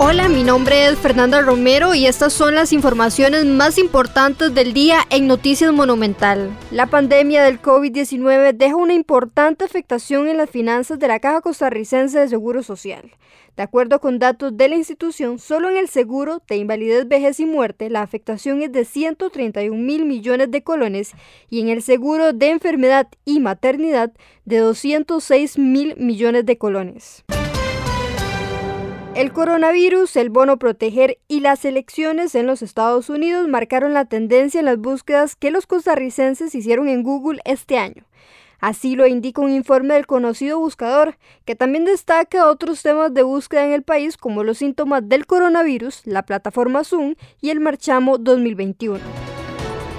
Hola, mi nombre es Fernanda Romero y estas son las informaciones más importantes del día en Noticias Monumental. La pandemia del COVID-19 deja una importante afectación en las finanzas de la Caja Costarricense de Seguro Social. De acuerdo con datos de la institución, solo en el seguro de invalidez, vejez y muerte la afectación es de 131 mil millones de colones y en el seguro de enfermedad y maternidad de 206 mil millones de colones. El coronavirus, el bono proteger y las elecciones en los Estados Unidos marcaron la tendencia en las búsquedas que los costarricenses hicieron en Google este año. Así lo indica un informe del conocido buscador, que también destaca otros temas de búsqueda en el país como los síntomas del coronavirus, la plataforma Zoom y el Marchamo 2021.